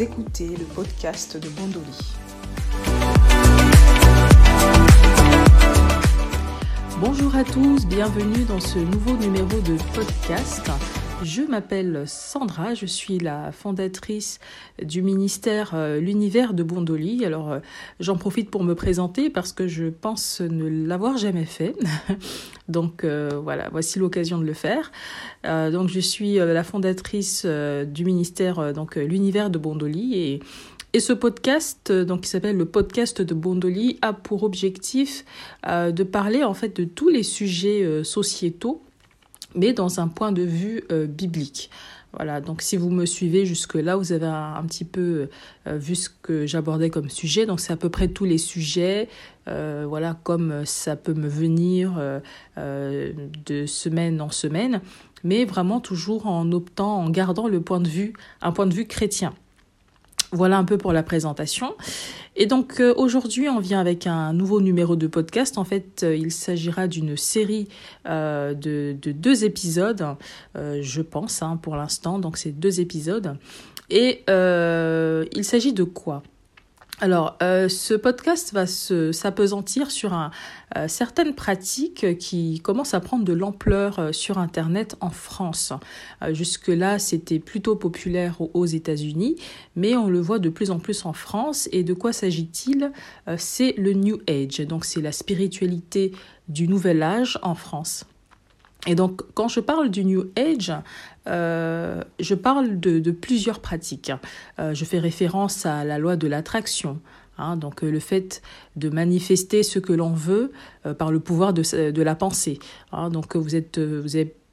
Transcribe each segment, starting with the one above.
Écoutez le podcast de Bondoli. Bonjour à tous, bienvenue dans ce nouveau numéro de podcast. Je m'appelle Sandra, je suis la fondatrice du ministère euh, L'Univers de Bondoli. Alors euh, j'en profite pour me présenter parce que je pense ne l'avoir jamais fait. donc euh, voilà, voici l'occasion de le faire. donc je suis la fondatrice du ministère donc L'Univers de Bondoli et et ce podcast, donc qui s'appelle le podcast de Bondoli, a pour objectif de parler en fait de tous les sujets sociétaux mais dans un point de vue euh, biblique. Voilà, donc si vous me suivez jusque-là, vous avez un, petit peu euh, vu ce que j'abordais comme sujet. Donc c'est à peu près tous les sujets, euh, voilà, comme ça peut me venir de semaine en semaine, mais vraiment toujours en optant, en gardant le point de vue, un point de vue chrétien. Voilà un peu pour la présentation. Et donc euh, aujourd'hui, on vient avec un nouveau numéro de podcast. En fait, euh, il s'agira d'une série euh, de, deux épisodes, je pense, hein, pour l'instant. Donc c'est deux épisodes. Et il s'agit de quoi? Alors, euh, ce podcast va s'apesantir sur un, euh, certaines pratiques qui commencent à prendre de l'ampleur euh, sur Internet en France. Jusque-là, c'était plutôt populaire aux États-Unis, mais on le voit de plus en plus en France. Et de quoi s'agit-il? C'est le New Age, donc c'est la spiritualité du Nouvel Âge en France. Et donc, quand je parle du New Age, euh, je parle de, plusieurs pratiques. Euh, je fais référence à la loi de l'attraction. Hein, donc euh, le fait de manifester ce que l'on veut par le pouvoir de, la pensée. Hein, donc vous êtes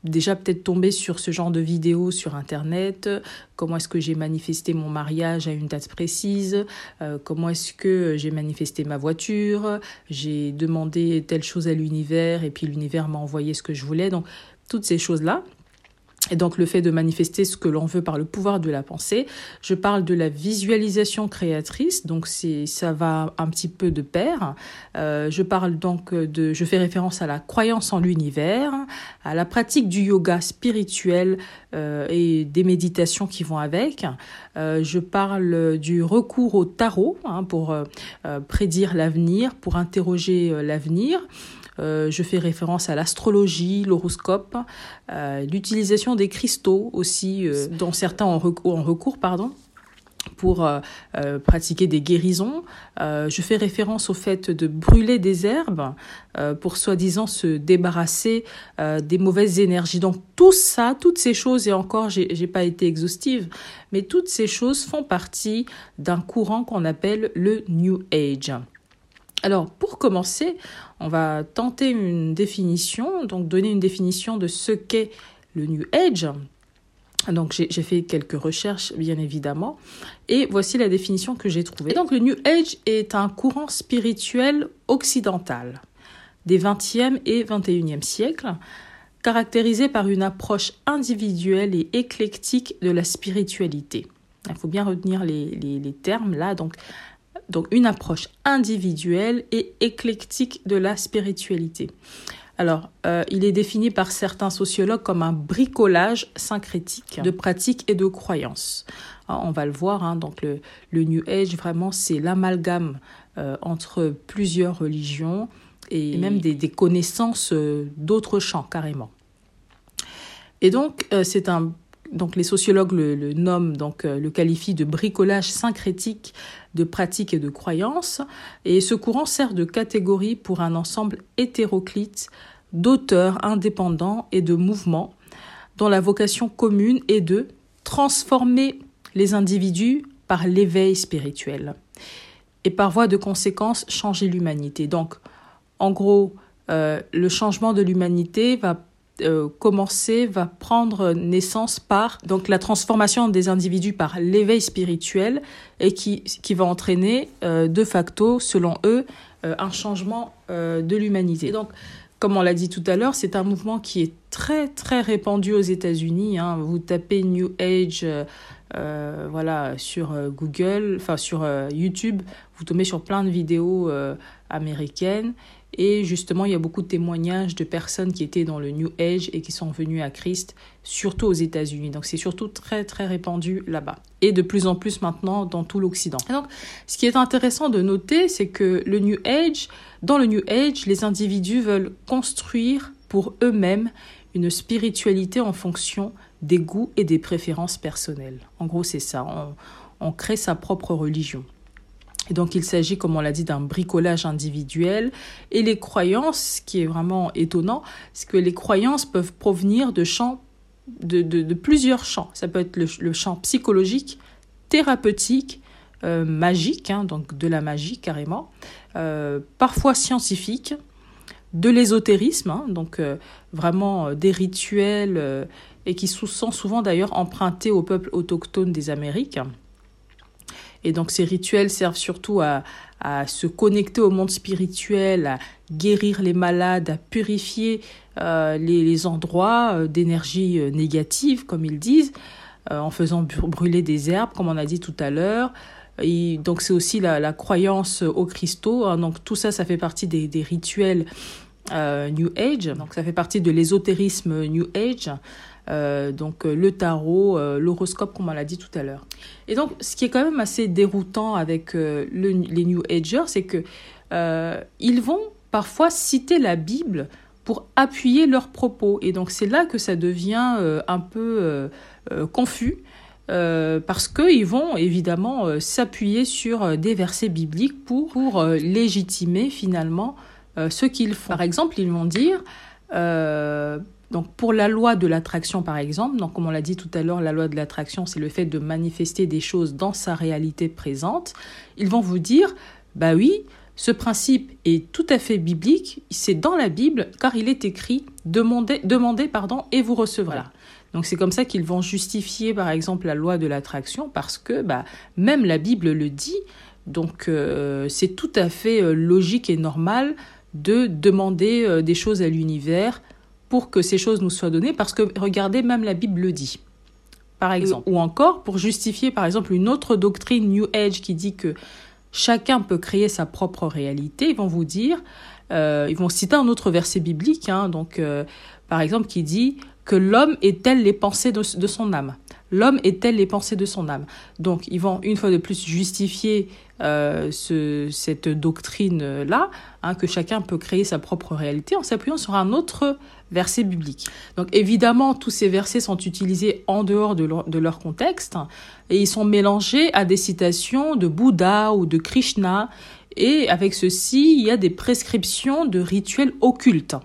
déjà peut-être tombé sur ce genre de vidéos sur Internet. Comment est-ce que j'ai manifesté mon mariage à une date précise? Euh, Comment est-ce que j'ai manifesté ma voiture? J'ai demandé telle chose à l'univers et puis l'univers m'a envoyé ce que je voulais. Donc, toutes ces choses-là. Et donc le fait de manifester ce que l'on veut par le pouvoir de la pensée. Je parle de la visualisation créatrice, donc c'est ça va un petit peu de pair. Euh, je parle donc de, je fais référence à la croyance en l'univers, à la pratique du yoga spirituel euh, et des méditations qui vont avec. Euh, je parle du recours au tarot hein, pour prédire l'avenir, pour interroger l'avenir. Euh, je fais référence à l'astrologie, l'horoscope, euh, l'utilisation des cristaux aussi, euh, dont certains ont recours, recours pardon, pour pratiquer des guérisons. je fais référence au fait de brûler des herbes pour soi-disant se débarrasser des mauvaises énergies. Donc tout ça, toutes ces choses, et encore, j'ai pas été exhaustive, mais toutes ces choses font partie d'un courant qu'on appelle le New Age. Alors, pour commencer, on va tenter une définition, donc donner une définition de ce qu'est le New Age. Donc, j'ai fait quelques recherches, bien évidemment, et voici la définition que j'ai trouvée. donc, le New Age est un courant spirituel occidental des 20e et 21e siècles, caractérisé par une approche individuelle et éclectique de la spiritualité. Il faut bien retenir les, termes là. Donc une approche individuelle et éclectique de la spiritualité. Alors, euh, il est défini par certains sociologues comme un bricolage syncrétique de pratiques et de croyances. on va le voir, hein, donc le, New Age, vraiment, c'est l'amalgame euh, entre plusieurs religions et même des, connaissances euh, d'autres champs, carrément. Et donc, c'est un donc les sociologues le, nomment, donc euh, le qualifient de bricolage syncrétique de pratiques et de croyances, et ce courant sert de catégorie pour un ensemble hétéroclite d'auteurs indépendants et de mouvements dont la vocation commune est de transformer les individus par l'éveil spirituel et par voie de conséquence changer l'humanité. Donc, en gros, euh, le changement de l'humanité va euh, commencer, va prendre naissance par donc la transformation des individus par l'éveil spirituel et qui, qui va entraîner euh, de facto, selon eux, euh, un changement de l'humanité. Donc, comme on l'a dit tout à l'heure, c'est un mouvement qui est très très répandu aux États-Unis. Hein. Vous tapez New Age. voilà sur Google, enfin sur YouTube, vous tombez sur plein de vidéos américaines Et justement, il y a beaucoup de témoignages de personnes qui étaient dans le New Age et qui sont venues à Christ, surtout aux États-Unis. Donc c'est surtout très très répandu là-bas. Et de plus en plus maintenant dans tout l'Occident. Donc ce qui est intéressant de noter, c'est que le New Age, dans le New Age, les individus veulent construire pour eux-mêmes une spiritualité en fonction des goûts et des préférences personnelles. En gros, c'est ça. On, on crée sa propre religion. Donc il s'agit, comme on l'a dit, d'un bricolage individuel. Et les croyances, ce qui est vraiment étonnant, c'est que les croyances peuvent provenir de champs, de, plusieurs champs. Ça peut être le, champ psychologique, thérapeutique, euh, magique, hein, donc de la magie carrément, euh, parfois scientifique, de l'ésotérisme, hein, donc euh, vraiment des rituels et qui sont souvent d'ailleurs empruntés au peuple autochtone des Amériques. Et donc ces rituels servent surtout à, se connecter au monde spirituel, à guérir les malades, à purifier euh, les, endroits euh, d'énergie euh, négative, comme ils disent, en faisant brûler des herbes, comme on a dit tout à l'heure. donc c'est aussi la, croyance aux cristaux. Hein. donc tout ça, ça fait partie des rituels New Age. Donc ça fait partie de l'ésotérisme New Age. Euh, donc euh, le tarot, euh, l'horoscope, comme on l'a dit tout à l'heure. Et donc, ce qui est quand même assez déroutant avec le, les New Agers, c'est que ils vont parfois citer la Bible pour appuyer leurs propos. Et donc, c'est là que ça devient un peu confus. parce qu'ils vont évidemment s'appuyer sur des versets bibliques pour, pour légitimer finalement ce qu'ils font. Par exemple, ils vont dire donc pour la loi de l'attraction par exemple, donc comme on l'a dit tout à l'heure, la loi de l'attraction c'est le fait de manifester des choses dans sa réalité présente. Ils vont vous dire bah oui, ce principe est tout à fait biblique, c'est dans la Bible car il est écrit demandez, demandez pardon et vous recevrez. Donc c'est comme ça qu'ils vont justifier par exemple la loi de l'attraction parce que bah, même la Bible le dit. Donc euh, c'est tout à fait euh, logique et normal de demander euh, des choses à l'univers pour que ces choses nous soient données, parce que regardez, même la Bible le dit, par exemple. Ou encore pour justifier, par exemple, une autre doctrine New Age qui dit que chacun peut créer sa propre réalité, ils vont vous dire, euh, ils vont citer un autre verset biblique, hein, donc euh, par exemple qui dit que l'homme est tel les pensées de, de son âme? L'homme est tel les pensées de son âme? Donc ils vont une fois de plus justifier euh, ce, cette doctrine-là, hein, que chacun peut créer sa propre réalité en s'appuyant sur un autre verset biblique. Donc évidemment, tous ces versets sont utilisés en dehors de leur, contexte et ils sont mélangés à des citations de Bouddha ou de Krishna. Et avec ceci, il y a des prescriptions de rituels occultes.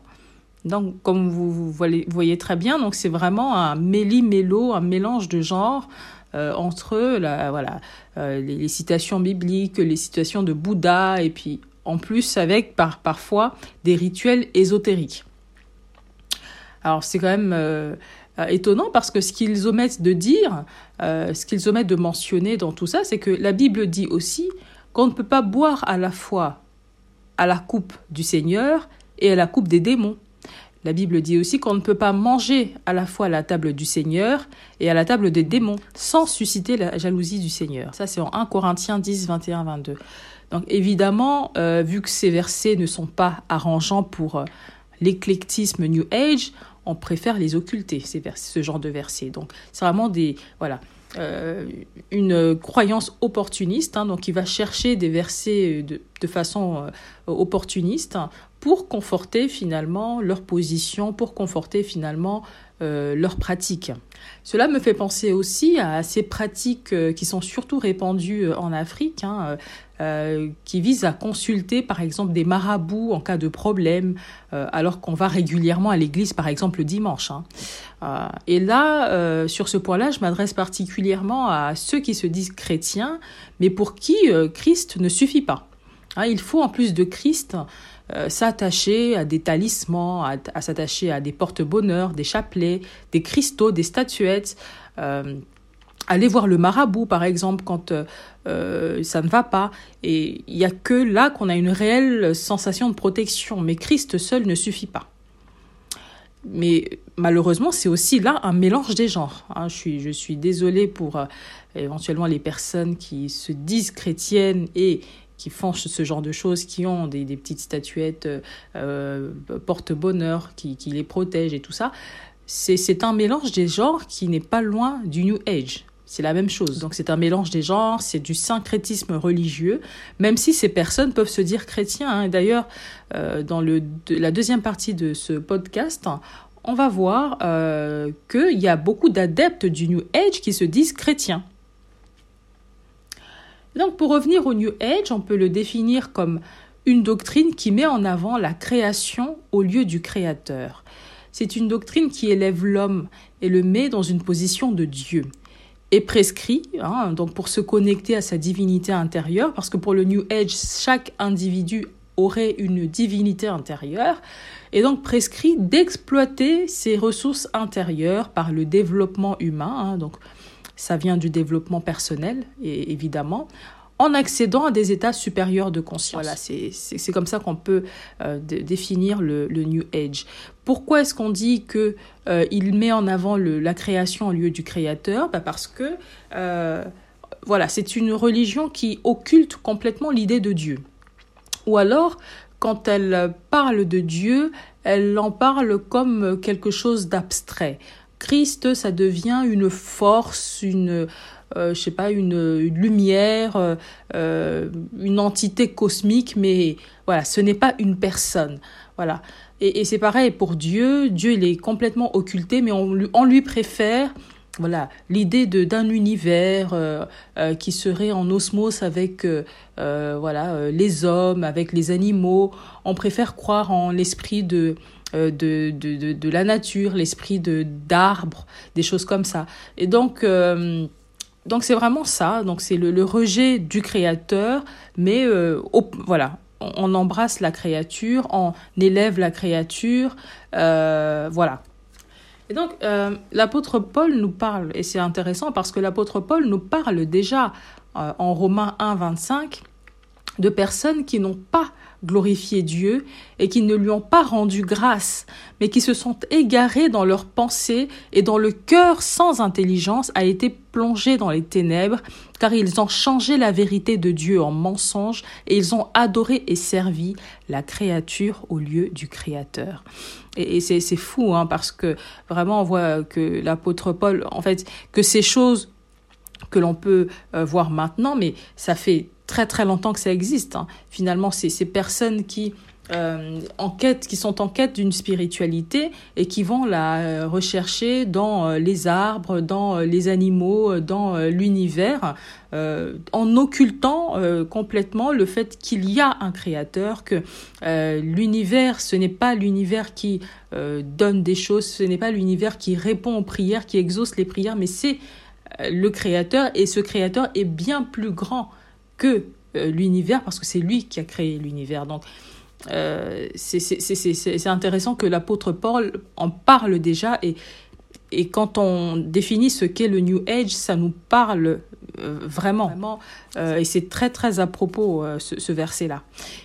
Donc, comme vous, voyez, très bien, donc c'est vraiment un méli-mélo, un mélange de genres euh, entre euh, les, citations bibliques, les citations de Bouddha, et puis en plus avec par, parfois des rituels ésotériques. Alors c'est quand même euh, étonnant parce que ce qu'ils omettent de dire, ce qu'ils omettent de mentionner dans tout ça, c'est que la Bible dit aussi qu'on ne peut pas boire à la fois à la coupe du Seigneur et à la coupe des démons. La Bible dit aussi qu'on ne peut pas manger à la fois à la table du Seigneur et à la table des démons sans susciter la jalousie du Seigneur. Ça, c'est en 1 Corinthiens 10, 21, 22. Donc évidemment, euh, vu que ces versets ne sont pas arrangeants pour euh, l'éclectisme New Age, on préfère les occulter, ces ce genre de versets. Donc c'est vraiment des... Voilà. Euh, une croyance opportuniste, hein, donc il va chercher des versets de façon opportuniste pour conforter finalement leur position, pour conforter finalement euh, leur pratique. Cela me fait penser aussi à ces pratiques euh, qui sont surtout répandues euh, en Afrique, hein, qui visent à consulter par exemple des marabouts en cas de problème, alors qu'on va régulièrement à l'église par exemple le dimanche. Hein. et là, sur ce point-là, je m'adresse particulièrement à ceux qui se disent chrétiens, mais pour qui Christ ne suffit pas. Hein, il faut en plus de Christ euh, s'attacher à des talismans, à, s'attacher à des porte-bonheur, des chapelets, des cristaux, des statuettes. Euh, aller voir le marabout, par exemple, quand euh, ça ne va pas. Et il n'y a que là qu'on a une réelle sensation de protection. Mais Christ seul ne suffit pas. Mais malheureusement, c'est aussi là un mélange des genres. Hein. Je, suis, je suis désolée pour éventuellement les personnes qui se disent chrétiennes et qui font ce genre de choses, qui ont des, petites statuettes porte-bonheur, qui, les protègent et tout ça, c'est un mélange des genres qui n'est pas loin du New Age. C'est la même chose. Donc c'est un mélange des genres, c'est du syncrétisme religieux, même si ces personnes peuvent se dire chrétiens. Hein. D'ailleurs, euh, dans la deuxième partie de ce podcast, on va voir euh, qu'il y a beaucoup d'adeptes du New Age qui se disent chrétiens. Donc pour revenir au New Age, on peut le définir comme une doctrine qui met en avant la création au lieu du créateur. C'est une doctrine qui élève l'homme et le met dans une position de Dieu est prescrit, hein, donc pour se connecter à sa divinité intérieure, parce que pour le New Age, chaque individu aurait une divinité intérieure, et donc prescrit d'exploiter ses ressources intérieures par le développement humain, hein, donc ça vient du développement personnel, et évidemment, en accédant à des états supérieurs de conscience. Voilà, c'est comme ça qu'on peut euh, définir le, New Age. Pourquoi est-ce qu'on dit que euh, il met en avant le, la création au lieu du créateur? Bah Parce que euh, voilà, c'est une religion qui occulte complètement l'idée de Dieu. Ou alors, quand elle parle de Dieu, elle en parle comme quelque chose d'abstrait. Christ, ça devient une force, une euh, je sais pas, une, lumière, euh, euh, une entité cosmique, mais voilà, ce n'est pas une personne. Voilà. Et, c'est pareil pour Dieu. Dieu, il est complètement occulté, mais on, lui préfère voilà l'idée d'un univers qui serait en osmose avec voilà les hommes avec les animaux on préfère croire en l'esprit de de, de, de, la nature l'esprit de d'arbres des choses comme ça et donc donc c'est vraiment ça, donc c'est le, rejet du créateur, mais euh, voilà, on, embrasse la créature, on élève la créature, euh, voilà. Et donc euh, l'apôtre Paul nous parle, et c'est intéressant parce que l'apôtre Paul nous parle déjà en Romains 1, 25 de personnes qui n'ont pas glorifié Dieu et qui ne lui ont pas rendu grâce, mais qui se sont égarés dans leurs pensées et dont le cœur sans intelligence a été plongé dans les ténèbres, car ils ont changé la vérité de Dieu en mensonge et ils ont adoré et servi la créature au lieu du Créateur. Et, c'est fou, hein, parce que vraiment on voit que l'apôtre Paul, en fait, que ces choses que l'on peut euh, voir maintenant, mais ça fait très très longtemps que ça existe. Hein. Finalement, c'est ces personnes qui euh, qui sont en quête d'une spiritualité et qui vont la euh, rechercher dans euh, les arbres, dans les animaux, dans l'univers, en occultant complètement le fait qu'il y a un créateur, que l'univers, ce n'est pas l'univers qui donne des choses, ce n'est pas l'univers qui répond aux prières, qui exauce les prières, mais c'est le créateur et ce créateur est bien plus grand que euh, l'univers parce que c'est lui qui a créé l'univers. Donc, euh, c'est intéressant que l'apôtre Paul en parle déjà et, et quand on définit ce qu'est le New Age, ça nous parle euh, vraiment. vraiment et c'est très très à propos ce, ce verset-là.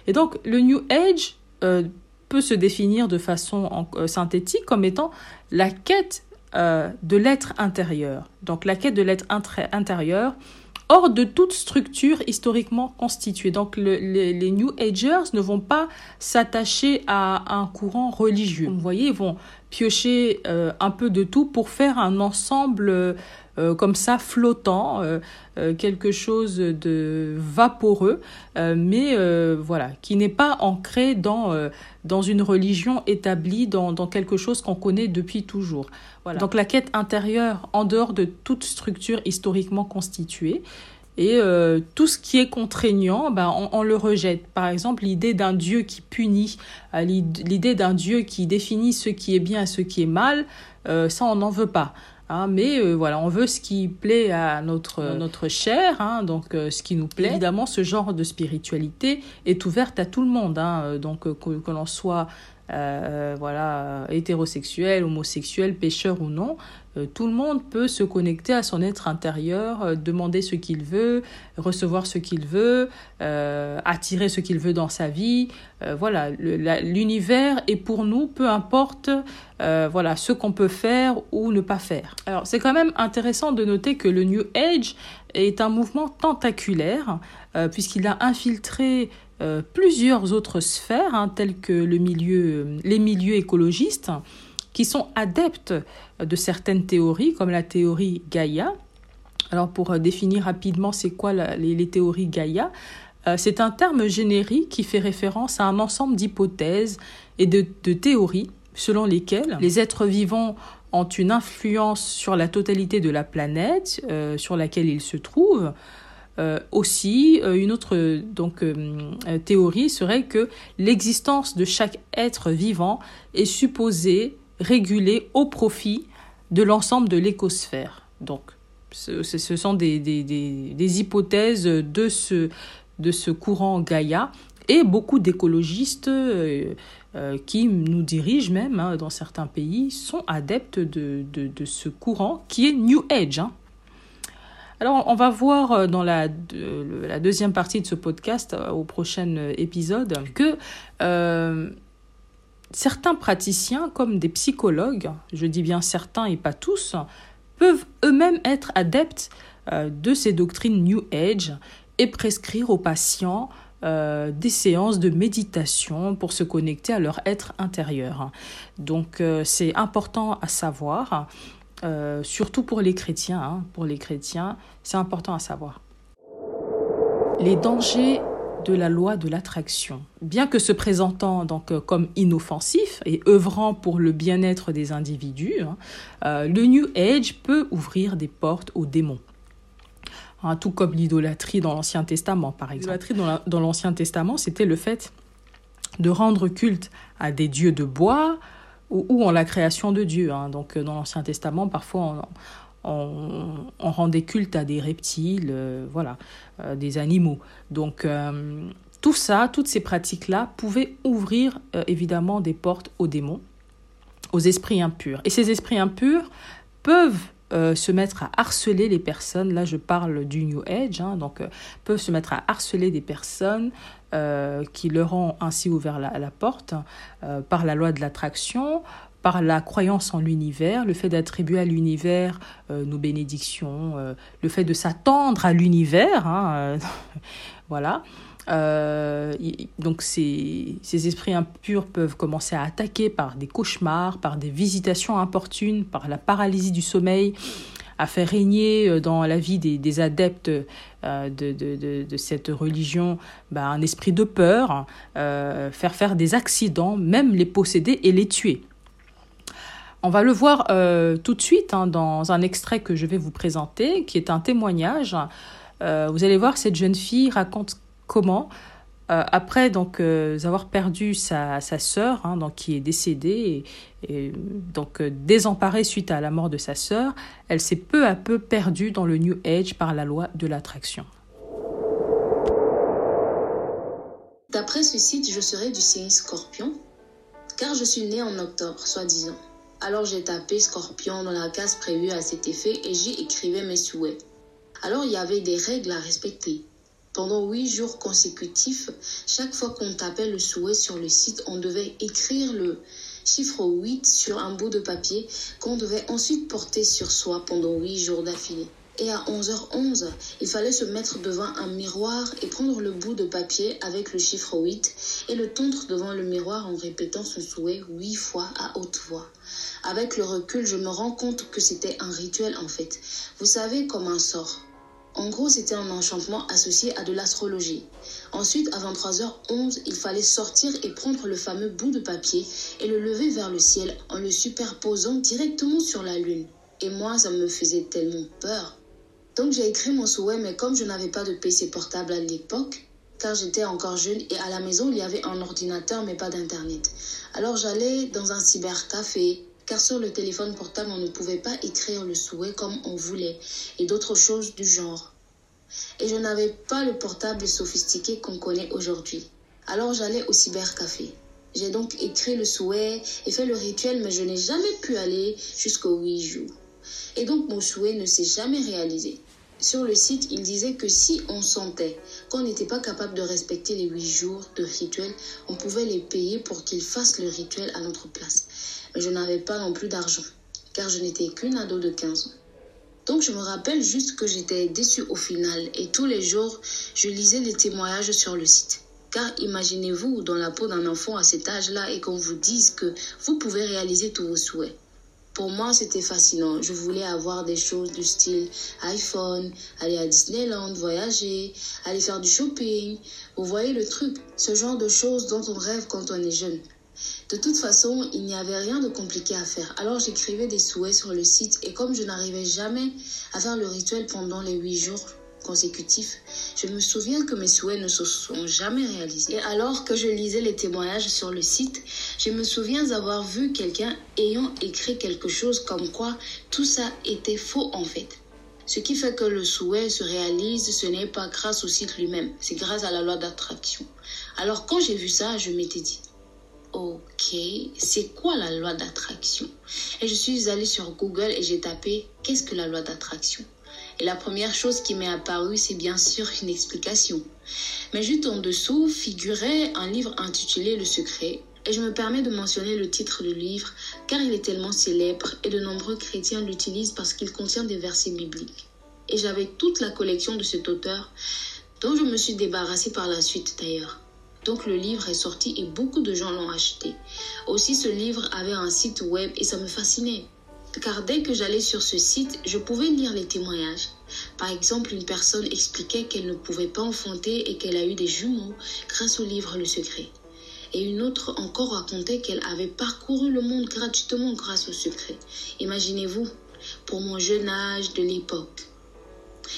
Et donc le New Age peut se définir de façon synthétique comme étant la quête de l'être intérieur. Donc la quête de l'être intérieur hors de toute structure historiquement constituée. Donc les, New Agers ne vont pas s'attacher à un courant religieux. Vous voyez, ils vont piocher euh, un peu de tout pour faire un ensemble euh, comme ça flottant, euh, quelque chose de vaporeux, mais voilà, qui n'est pas ancré dans, dans une religion établie, dans, dans quelque chose qu'on connaît depuis toujours. Voilà. Donc la quête intérieure en dehors de toute structure historiquement constituée. Et euh, tout ce qui est contraignant, ben, on, le rejette. Par exemple, l'idée d'un Dieu qui punit, euh, l'idée d'un Dieu qui définit ce qui est bien et ce qui est mal, euh, ça, on n'en veut pas. Hein, mais voilà, on veut ce qui plaît à notre, notre chair, hein, donc ce qui nous plaît. Évidemment, ce genre de spiritualité est ouverte à tout le monde, hein, donc que, que l'on soit euh, voilà, hétérosexuel, homosexuel, pécheur ou non, euh, tout le monde peut se connecter à son être intérieur, euh, demander ce qu'il veut, recevoir ce qu'il veut, attirer ce qu'il veut dans sa vie. voilà, l'univers est pour nous, peu importe voilà, ce qu'on peut faire ou ne pas faire. Alors c'est quand même intéressant de noter que le New Age est un mouvement tentaculaire, puisqu'il a infiltré euh, plusieurs autres sphères, hein, telles que les milieux écologistes, qui sont adeptes de certaines théories, comme la théorie Gaïa. Alors pour euh, définir rapidement c'est quoi les, théories Gaïa, euh, c'est un terme générique qui fait référence à un ensemble d'hypothèses et de, théories selon lesquelles les êtres vivants ont une influence sur la totalité de la planète sur laquelle ils se trouvent, euh, aussi, euh, une autre donc, euh, théorie serait que l'existence de chaque être vivant est supposée réguler au profit de l'ensemble de l'écosphère. Donc, ce, ce sont des, des, des, des, hypothèses de ce, de ce courant Gaïa et beaucoup d'écologistes qui nous dirigent même hein, dans certains pays sont adeptes de, de, de, ce courant qui est New Age. Hein. Alors, on va voir euh, dans la, la deuxième partie de ce podcast, euh, au prochain épisode, que euh, certains praticiens, comme des psychologues, je dis bien certains et pas tous, peuvent eux-mêmes être adeptes de ces doctrines New Age et prescrire aux patients des séances de méditation pour se connecter à leur être intérieur. Donc c'est important à savoir. Euh, surtout pour les chrétiens. Hein. pour les chrétiens, c'est important à savoir. Les dangers de la loi de l'attraction. Bien que se présentant donc euh, comme inoffensif et œuvrant pour le bien-être des individus, hein, euh, le New Age peut ouvrir des portes aux démons. Hein, tout comme l'idolâtrie dans l'Ancien Testament, par exemple. L'idolâtrie dans l'Ancien Testament, c'était le fait de rendre culte à des dieux de bois, ou, en la création de Dieu. Hein. Donc euh, dans l'Ancien Testament, parfois on, on, rendait culte à des reptiles, euh, voilà, euh, des animaux. Donc tout ça, toutes ces pratiques-là pouvaient ouvrir évidemment des portes aux démons, aux esprits impurs. Et ces esprits impurs peuvent se mettre à harceler les personnes, là je parle du New Age, hein, donc peuvent se mettre à harceler des personnes euh, qui leur ont ainsi ouvert la, porte euh, par la loi de l'attraction, par la croyance en l'univers, le fait d'attribuer à l'univers euh, nos bénédictions, le fait de s'attendre à l'univers, hein, voilà. donc ces, esprits impurs peuvent commencer à attaquer par des cauchemars, par des visitations importunes, par la paralysie du sommeil, à faire régner euh, dans la vie des, adeptes euh, de, cette religion bah, un esprit de peur, euh, faire faire des accidents, même les posséder et les tuer. On va le voir tout de suite hein, dans un extrait que je vais vous présenter, qui est un témoignage. vous allez voir, cette jeune fille raconte comment euh, après euh, avoir perdu sa, sœur, hein, qui est décédée, et, donc euh, désemparée suite à la mort de sa sœur, elle s'est peu à peu perdue dans le New Age par la loi de l'attraction. D'après ce site, je serais du signe Scorpion, car je suis née en octobre, soi-disant. Alors j'ai tapé Scorpion dans la case prévue à cet effet et j'y écrivais mes souhaits. Alors il y avait des règles à respecter. Pendant huit jours consécutifs, chaque fois qu'on tapait le souhait sur le site, on devait écrire le chiffre 8 sur un bout de papier qu'on devait ensuite porter sur soi pendant huit jours d'affilée. Et à 11h11, il fallait se mettre devant un miroir et prendre le bout de papier avec le chiffre 8 et le tondre devant le miroir en répétant son souhait huit fois à haute voix. Avec le recul, je me rends compte que c'était un rituel en fait. Vous savez, comme un sort. En gros, c'était un enchantement associé à de l'astrologie. Ensuite, à 23h11, il fallait sortir et prendre le fameux bout de papier et le lever vers le ciel en le superposant directement sur la lune. Et moi, ça me faisait tellement peur. Donc j'ai écrit mon souhait, mais comme je n'avais pas de PC portable à l'époque, car j'étais encore jeune et à la maison il y avait un ordinateur mais pas d'internet. Alors j'allais dans un cybercafé, car sur le téléphone portable, on ne pouvait pas écrire le souhait comme on voulait et d'autres choses du genre. Et je n'avais pas le portable sophistiqué qu'on connaît aujourd'hui. Alors j'allais au cybercafé. J'ai donc écrit le souhait et fait le rituel, mais je n'ai jamais pu aller jusqu'aux huit jours. Et donc mon souhait ne s'est jamais réalisé. Sur le site, il disait que si on sentait qu'on n'était pas capable de respecter les huit jours de rituel, on pouvait les payer pour qu'ils fassent le rituel à notre place. Mais je n'avais pas non plus d'argent, car je n'étais qu'une ado de 15 ans. Donc je me rappelle juste que j'étais déçue au final et tous les jours, je lisais les témoignages sur le site. Car imaginez-vous dans la peau d'un enfant à cet âge-là et qu'on vous dise que vous pouvez réaliser tous vos souhaits. Pour moi, c'était fascinant. Je voulais avoir des choses du style iPhone, aller à Disneyland, voyager, aller faire du shopping. Vous voyez le truc, ce genre de choses dont on rêve quand on est jeune. De toute façon, il n'y avait rien de compliqué à faire. Alors j'écrivais des souhaits sur le site et comme je n'arrivais jamais à faire le rituel pendant les huit jours, consécutifs, je me souviens que mes souhaits ne se sont jamais réalisés. Et alors que je lisais les témoignages sur le site, je me souviens avoir vu quelqu'un ayant écrit quelque chose comme quoi tout ça était faux en fait. Ce qui fait que le souhait se réalise, ce n'est pas grâce au site lui-même, c'est grâce à la loi d'attraction. Alors quand j'ai vu ça, je m'étais dit, ok, c'est quoi la loi d'attraction? Et je suis allée sur Google et j'ai tapé, qu'est-ce que la loi d'attraction? La première chose qui m'est apparue, c'est bien sûr une explication. Mais juste en dessous figurait un livre intitulé Le Secret. Et je me permets de mentionner le titre du livre car il est tellement célèbre et de nombreux chrétiens l'utilisent parce qu'il contient des versets bibliques. Et j'avais toute la collection de cet auteur dont je me suis débarrassée par la suite d'ailleurs. Donc le livre est sorti et beaucoup de gens l'ont acheté. Aussi ce livre avait un site web et ça me fascinait car dès que j'allais sur ce site, je pouvais lire les témoignages. Par exemple, une personne expliquait qu'elle ne pouvait pas enfanter et qu'elle a eu des jumeaux grâce au livre Le Secret. Et une autre encore racontait qu'elle avait parcouru le monde gratuitement grâce au secret. Imaginez-vous, pour mon jeune âge de l'époque.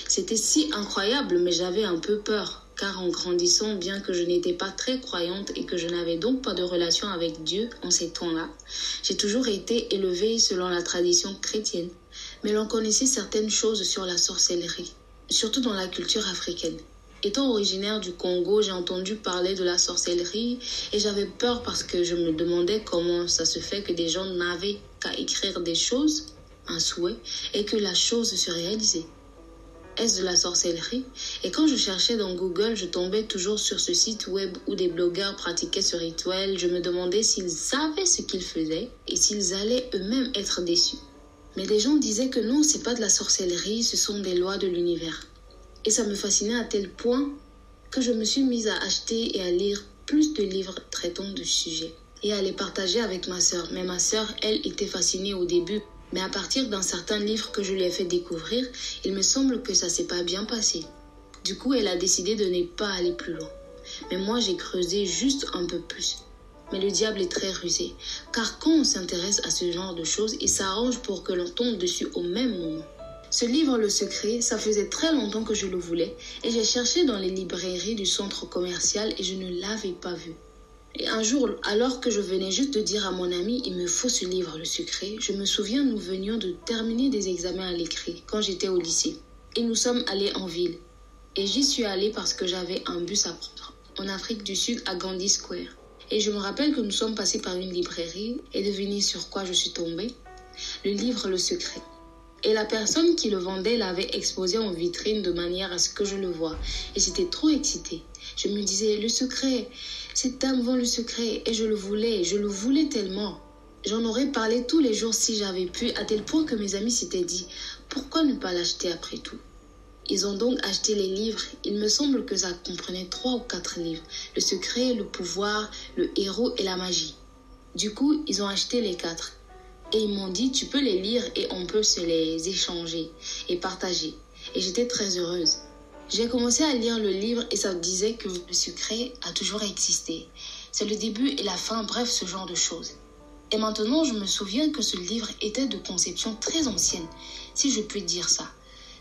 C'était si incroyable, mais j'avais un peu peur car en grandissant, bien que je n'étais pas très croyante et que je n'avais donc pas de relation avec Dieu en ces temps-là, j'ai toujours été élevée selon la tradition chrétienne. Mais l'on connaissait certaines choses sur la sorcellerie, surtout dans la culture africaine. Étant originaire du Congo, j'ai entendu parler de la sorcellerie et j'avais peur parce que je me demandais comment ça se fait que des gens n'avaient qu'à écrire des choses, un souhait, et que la chose se réalisait. Est-ce de la sorcellerie? Et quand je cherchais dans Google, je tombais toujours sur ce site web où des blogueurs pratiquaient ce rituel. Je me demandais s'ils savaient ce qu'ils faisaient et s'ils allaient eux-mêmes être déçus. Mais des gens disaient que non, c'est pas de la sorcellerie, ce sont des lois de l'univers. Et ça me fascinait à tel point que je me suis mise à acheter et à lire plus de livres traitant du sujet et à les partager avec ma sœur. Mais ma sœur, elle, était fascinée au début mais à partir d'un certain livre que je lui ai fait découvrir, il me semble que ça s'est pas bien passé. Du coup, elle a décidé de ne pas aller plus loin. Mais moi, j'ai creusé juste un peu plus. Mais le diable est très rusé, car quand on s'intéresse à ce genre de choses, il s'arrange pour que l'on tombe dessus au même moment. Ce livre Le Secret, ça faisait très longtemps que je le voulais, et j'ai cherché dans les librairies du centre commercial et je ne l'avais pas vu. Et un jour, alors que je venais juste de dire à mon ami, il me faut ce livre, Le Secret, je me souviens, nous venions de terminer des examens à l'écrit quand j'étais au lycée. Et nous sommes allés en ville. Et j'y suis allée parce que j'avais un bus à prendre, en Afrique du Sud, à Gandhi Square. Et je me rappelle que nous sommes passés par une librairie et devinez sur quoi je suis tombée? Le livre Le Secret. Et la personne qui le vendait l'avait exposé en vitrine de manière à ce que je le voie. Et j'étais trop excitée. Je me disais, le secret, cette dame vend le secret et je le voulais, je le voulais tellement. J'en aurais parlé tous les jours si j'avais pu, à tel point que mes amis s'étaient dit pourquoi ne pas l'acheter après tout? Ils ont donc acheté les livres. Il me semble que ça comprenait trois ou quatre livres le secret, le pouvoir, le héros et la magie. Du coup, ils ont acheté les quatre. Et ils m'ont dit tu peux les lire et on peut se les échanger et partager. Et j'étais très heureuse. J'ai commencé à lire le livre et ça disait que le secret a toujours existé. C'est le début et la fin, bref, ce genre de choses. Et maintenant, je me souviens que ce livre était de conception très ancienne, si je puis dire ça.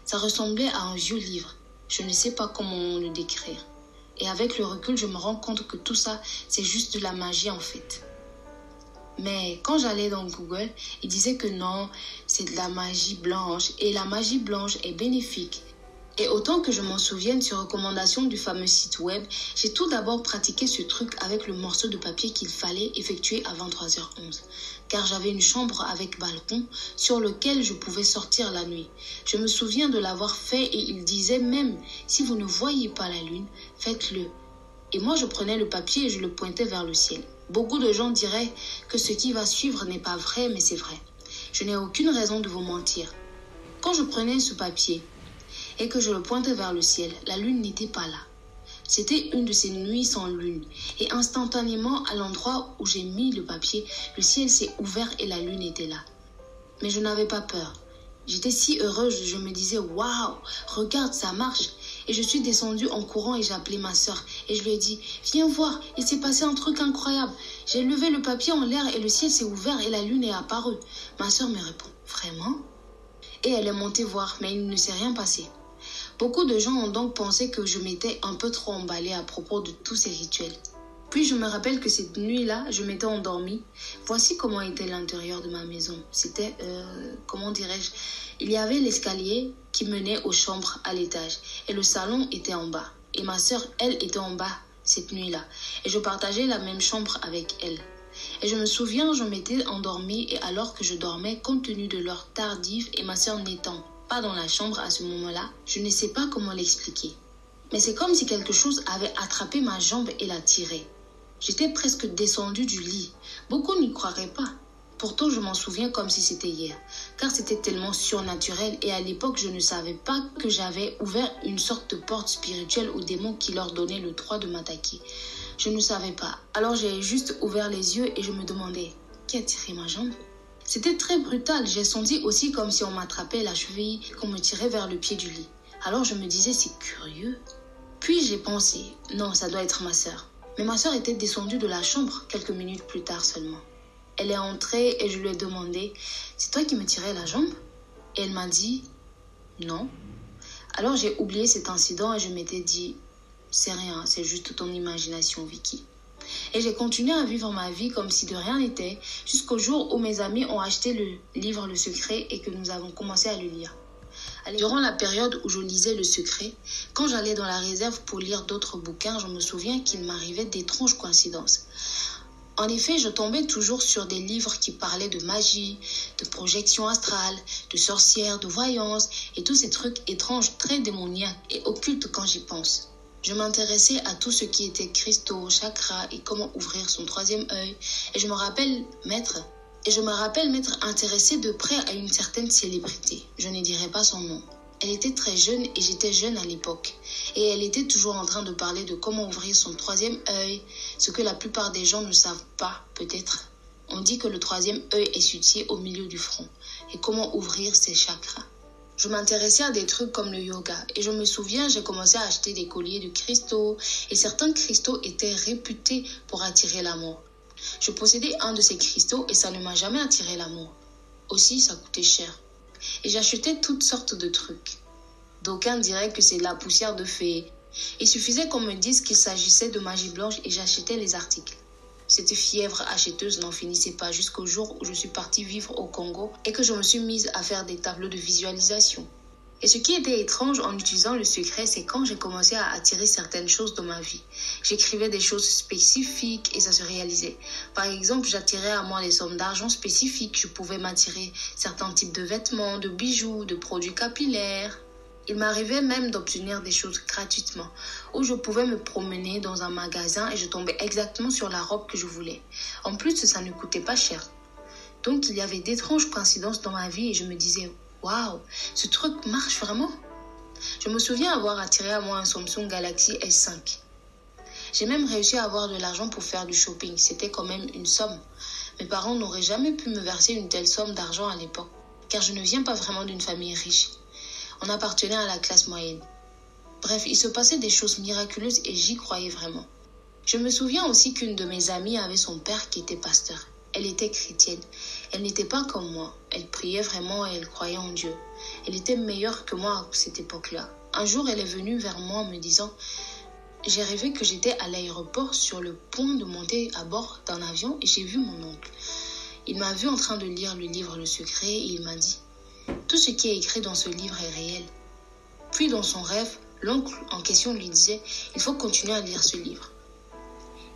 Ça ressemblait à un vieux livre. Je ne sais pas comment le décrire. Et avec le recul, je me rends compte que tout ça, c'est juste de la magie en fait. Mais quand j'allais dans Google, il disait que non, c'est de la magie blanche et la magie blanche est bénéfique Et autant que je m'en souvienne, sur recommandation du fameux site web, j'ai tout d'abord pratiqué ce truc avec le morceau de papier qu'il fallait effectuer à 23h11. Car j'avais une chambre avec balcon sur lequel je pouvais sortir la nuit. Je me souviens de l'avoir fait et il disait même, si vous ne voyez pas la lune, faites-le. Et moi je prenais le papier et je le pointais vers le ciel. Beaucoup de gens diraient que ce qui va suivre n'est pas vrai, mais c'est vrai. Je n'ai aucune raison de vous mentir. Quand je prenais ce papier, et que je le pointais vers le ciel, la lune n'était pas là. C'était une de ces nuits sans lune, et instantanément, à l'endroit où j'ai mis le papier, le ciel s'est ouvert et la lune était là. Mais je n'avais pas peur. J'étais si heureuse, je me disais Waouh, regarde, ça marche. Et je suis descendue en courant et j'ai appelé ma soeur. Et je lui ai dit Viens voir, il s'est passé un truc incroyable. J'ai levé le papier en l'air et le ciel s'est ouvert et la lune est apparue. Ma soeur me répond Vraiment? Et elle est montée voir, mais il ne s'est rien passé. Beaucoup de gens ont donc pensé que je m'étais un peu trop emballée à propos de tous ces rituels. Puis je me rappelle que cette nuit-là, je m'étais endormie. Voici comment était l'intérieur de ma maison. C'était, euh, comment dirais-je, il y avait l'escalier qui menait aux chambres à l'étage et le salon était en bas. Et ma sœur, elle, était en bas cette nuit-là. Et je partageais la même chambre avec elle. Et je me souviens, je m'étais endormie et alors que je dormais, compte tenu de l'heure tardive et ma sœur n'étant pas dans la chambre à ce moment-là, je ne sais pas comment l'expliquer. Mais c'est comme si quelque chose avait attrapé ma jambe et l'a tirée. J'étais presque descendue du lit. Beaucoup n'y croiraient pas. Pourtant, je m'en souviens comme si c'était hier, car c'était tellement surnaturel et à l'époque, je ne savais pas que j'avais ouvert une sorte de porte spirituelle aux démons qui leur donnaient le droit de m'attaquer. Je ne savais pas. Alors j'ai juste ouvert les yeux et je me demandais, qui a tiré ma jambe? C'était très brutal. J'ai senti aussi comme si on m'attrapait la cheville, qu'on me tirait vers le pied du lit. Alors je me disais, c'est curieux. Puis j'ai pensé, non, ça doit être ma sœur. Mais ma sœur était descendue de la chambre quelques minutes plus tard seulement. Elle est entrée et je lui ai demandé, c'est toi qui me tirais la jambe? Et elle m'a dit, non. Alors j'ai oublié cet incident et je m'étais dit, c'est rien, c'est juste ton imagination, Vicky. Et j'ai continué à vivre ma vie comme si de rien n'était, jusqu'au jour où mes amis ont acheté le livre Le Secret et que nous avons commencé à le lire. Durant la période où je lisais Le Secret, quand j'allais dans la réserve pour lire d'autres bouquins, je me souviens qu'il m'arrivait d'étranges coïncidences. En effet, je tombais toujours sur des livres qui parlaient de magie, de projection astrale, de sorcières, de voyance et tous ces trucs étranges, très démoniaques et occultes quand j'y pense. Je m'intéressais à tout ce qui était cristaux, chakras et comment ouvrir son troisième œil. Et je me rappelle m'être et je me rappelle m'être intéressée de près à une certaine célébrité. Je ne dirai pas son nom. Elle était très jeune et j'étais jeune à l'époque. Et elle était toujours en train de parler de comment ouvrir son troisième œil, ce que la plupart des gens ne savent pas, peut-être. On dit que le troisième œil est situé au milieu du front. Et comment ouvrir ses chakras. Je m'intéressais à des trucs comme le yoga et je me souviens, j'ai commencé à acheter des colliers de cristaux et certains cristaux étaient réputés pour attirer l'amour. Je possédais un de ces cristaux et ça ne m'a jamais attiré l'amour. Aussi, ça coûtait cher. Et j'achetais toutes sortes de trucs. D'aucuns diraient que c'est de la poussière de fée. Il suffisait qu'on me dise qu'il s'agissait de magie blanche et j'achetais les articles. Cette fièvre acheteuse n'en finissait pas jusqu'au jour où je suis partie vivre au Congo et que je me suis mise à faire des tableaux de visualisation. Et ce qui était étrange en utilisant le secret, c'est quand j'ai commencé à attirer certaines choses dans ma vie. J'écrivais des choses spécifiques et ça se réalisait. Par exemple, j'attirais à moi des sommes d'argent spécifiques. Je pouvais m'attirer certains types de vêtements, de bijoux, de produits capillaires. Il m'arrivait même d'obtenir des choses gratuitement, où je pouvais me promener dans un magasin et je tombais exactement sur la robe que je voulais. En plus, ça ne coûtait pas cher. Donc il y avait d'étranges coïncidences dans ma vie et je me disais, waouh, ce truc marche vraiment? Je me souviens avoir attiré à moi un Samsung Galaxy S5. J'ai même réussi à avoir de l'argent pour faire du shopping. C'était quand même une somme. Mes parents n'auraient jamais pu me verser une telle somme d'argent à l'époque, car je ne viens pas vraiment d'une famille riche. On appartenait à la classe moyenne. Bref, il se passait des choses miraculeuses et j'y croyais vraiment. Je me souviens aussi qu'une de mes amies avait son père qui était pasteur. Elle était chrétienne. Elle n'était pas comme moi. Elle priait vraiment et elle croyait en Dieu. Elle était meilleure que moi à cette époque-là. Un jour, elle est venue vers moi en me disant J'ai rêvé que j'étais à l'aéroport sur le point de monter à bord d'un avion et j'ai vu mon oncle. Il m'a vu en train de lire le livre Le Secret et il m'a dit tout ce qui est écrit dans ce livre est réel. Puis dans son rêve, l'oncle en question lui disait Il faut continuer à lire ce livre.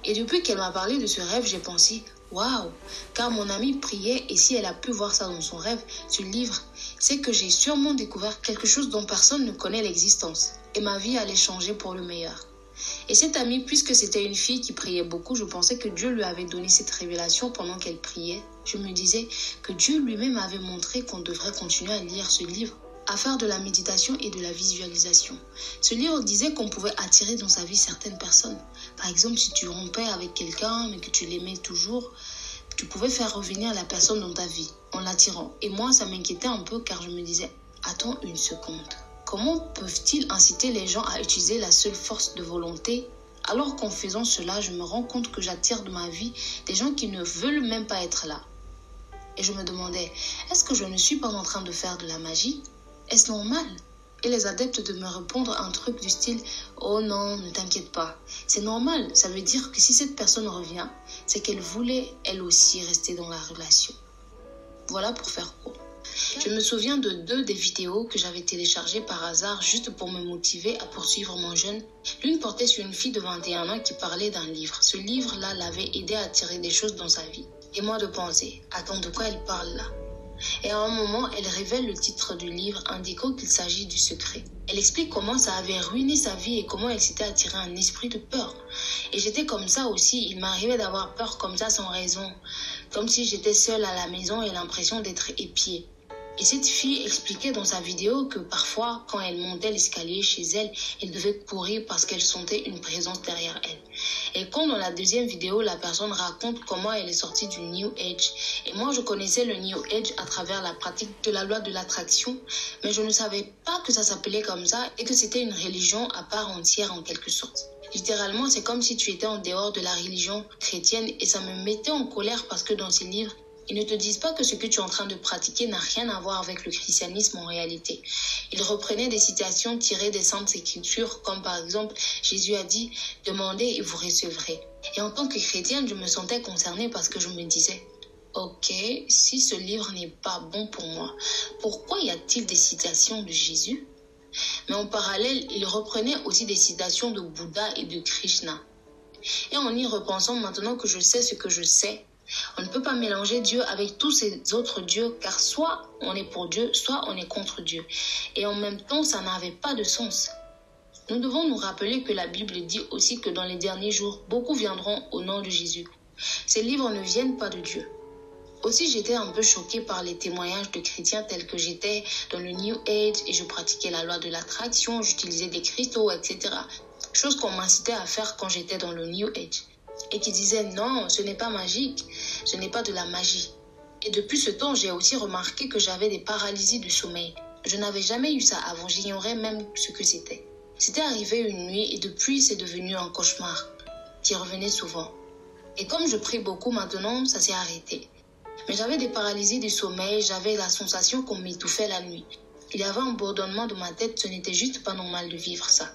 Et depuis qu'elle m'a parlé de ce rêve, j'ai pensé Waouh Car mon amie priait et si elle a pu voir ça dans son rêve, ce livre, c'est que j'ai sûrement découvert quelque chose dont personne ne connaît l'existence. Et ma vie allait changer pour le meilleur. Et cette amie, puisque c'était une fille qui priait beaucoup, je pensais que Dieu lui avait donné cette révélation pendant qu'elle priait. Je me disais que Dieu lui-même avait montré qu'on devrait continuer à lire ce livre à faire de la méditation et de la visualisation. Ce livre disait qu'on pouvait attirer dans sa vie certaines personnes. Par exemple, si tu rompais avec quelqu'un mais que tu l'aimais toujours, tu pouvais faire revenir la personne dans ta vie en l'attirant. Et moi, ça m'inquiétait un peu car je me disais, attends une seconde. Comment peuvent-ils inciter les gens à utiliser la seule force de volonté? Alors qu'en faisant cela, je me rends compte que j'attire de ma vie des gens qui ne veulent même pas être là. Et je me demandais, est-ce que je ne suis pas en train de faire de la magie? Est-ce normal? Et les adeptes de me répondre un truc du style Oh non, ne t'inquiète pas. C'est normal. Ça veut dire que si cette personne revient, c'est qu'elle voulait elle aussi rester dans la relation. Voilà pour faire court. Je me souviens de deux des vidéos que j'avais téléchargées par hasard juste pour me motiver à poursuivre mon jeûne. L'une portait sur une fille de 21 ans qui parlait d'un livre. Ce livre-là l'avait aidé à tirer des choses dans sa vie. Et moi de penser, attends, de quoi elle parle là? Et à un moment, elle révèle le titre du livre indiquant qu'il s'agit du secret. Elle explique comment ça avait ruiné sa vie et comment elle s'était attiré un esprit de peur. Et j'étais comme ça aussi, il m'arrivait d'avoir peur comme ça sans raison, comme si j'étais seule à la maison et l'impression d'être épiée. Et cette fille expliquait dans sa vidéo que parfois, quand elle montait l'escalier chez elle, elle devait courir parce qu'elle sentait une présence derrière elle. Et quand dans la deuxième vidéo, la personne raconte comment elle est sortie du New Age. Et moi, je connaissais le New Age à travers la pratique de la loi de l'attraction, mais je ne savais pas que ça s'appelait comme ça et que c'était une religion à part entière en quelque sorte. Littéralement, c'est comme si tu étais en dehors de la religion chrétienne et ça me mettait en colère parce que dans ces livres, ils ne te disent pas que ce que tu es en train de pratiquer n'a rien à voir avec le christianisme en réalité. Ils reprenaient des citations tirées des saintes écritures, comme par exemple Jésus a dit Demandez et vous recevrez. Et en tant que chrétienne, je me sentais concernée parce que je me disais Ok, si ce livre n'est pas bon pour moi, pourquoi y a-t-il des citations de Jésus? Mais en parallèle, il reprenait aussi des citations de Bouddha et de Krishna. Et en y repensant maintenant que je sais ce que je sais, on ne peut pas mélanger Dieu avec tous ces autres dieux, car soit on est pour Dieu, soit on est contre Dieu. Et en même temps, ça n'avait pas de sens. Nous devons nous rappeler que la Bible dit aussi que dans les derniers jours, beaucoup viendront au nom de Jésus. Ces livres ne viennent pas de Dieu. Aussi, j'étais un peu choquée par les témoignages de chrétiens tels que j'étais dans le New Age et je pratiquais la loi de l'attraction, j'utilisais des cristaux, etc. Chose qu'on m'incitait à faire quand j'étais dans le New Age et qui disait non, ce n'est pas magique, ce n'est pas de la magie. Et depuis ce temps, j'ai aussi remarqué que j'avais des paralysies du sommeil. Je n'avais jamais eu ça avant, j'ignorais même ce que c'était. C'était arrivé une nuit et depuis c'est devenu un cauchemar qui revenait souvent. Et comme je prie beaucoup maintenant, ça s'est arrêté. Mais j'avais des paralysies du sommeil, j'avais la sensation qu'on m'étouffait la nuit. Il y avait un bourdonnement dans ma tête, ce n'était juste pas normal de vivre ça.